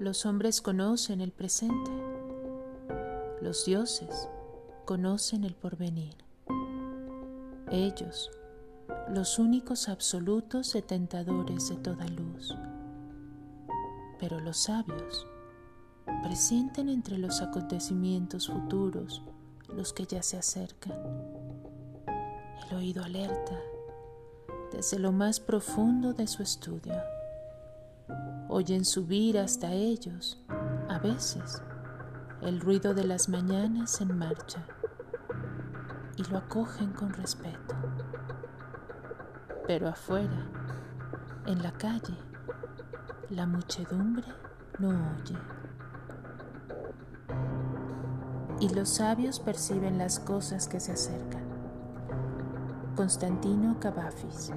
Los hombres conocen el presente. Los dioses conocen el porvenir. Ellos, los únicos absolutos detentadores de toda luz. Pero los sabios presienten entre los acontecimientos futuros los que ya se acercan. El oído alerta desde lo más profundo de su estudio. Oyen subir hasta ellos, a veces, el ruido de las mañanas en marcha y lo acogen con respeto. Pero afuera, en la calle, la muchedumbre no oye. Y los sabios perciben las cosas que se acercan. Constantino Cavafis.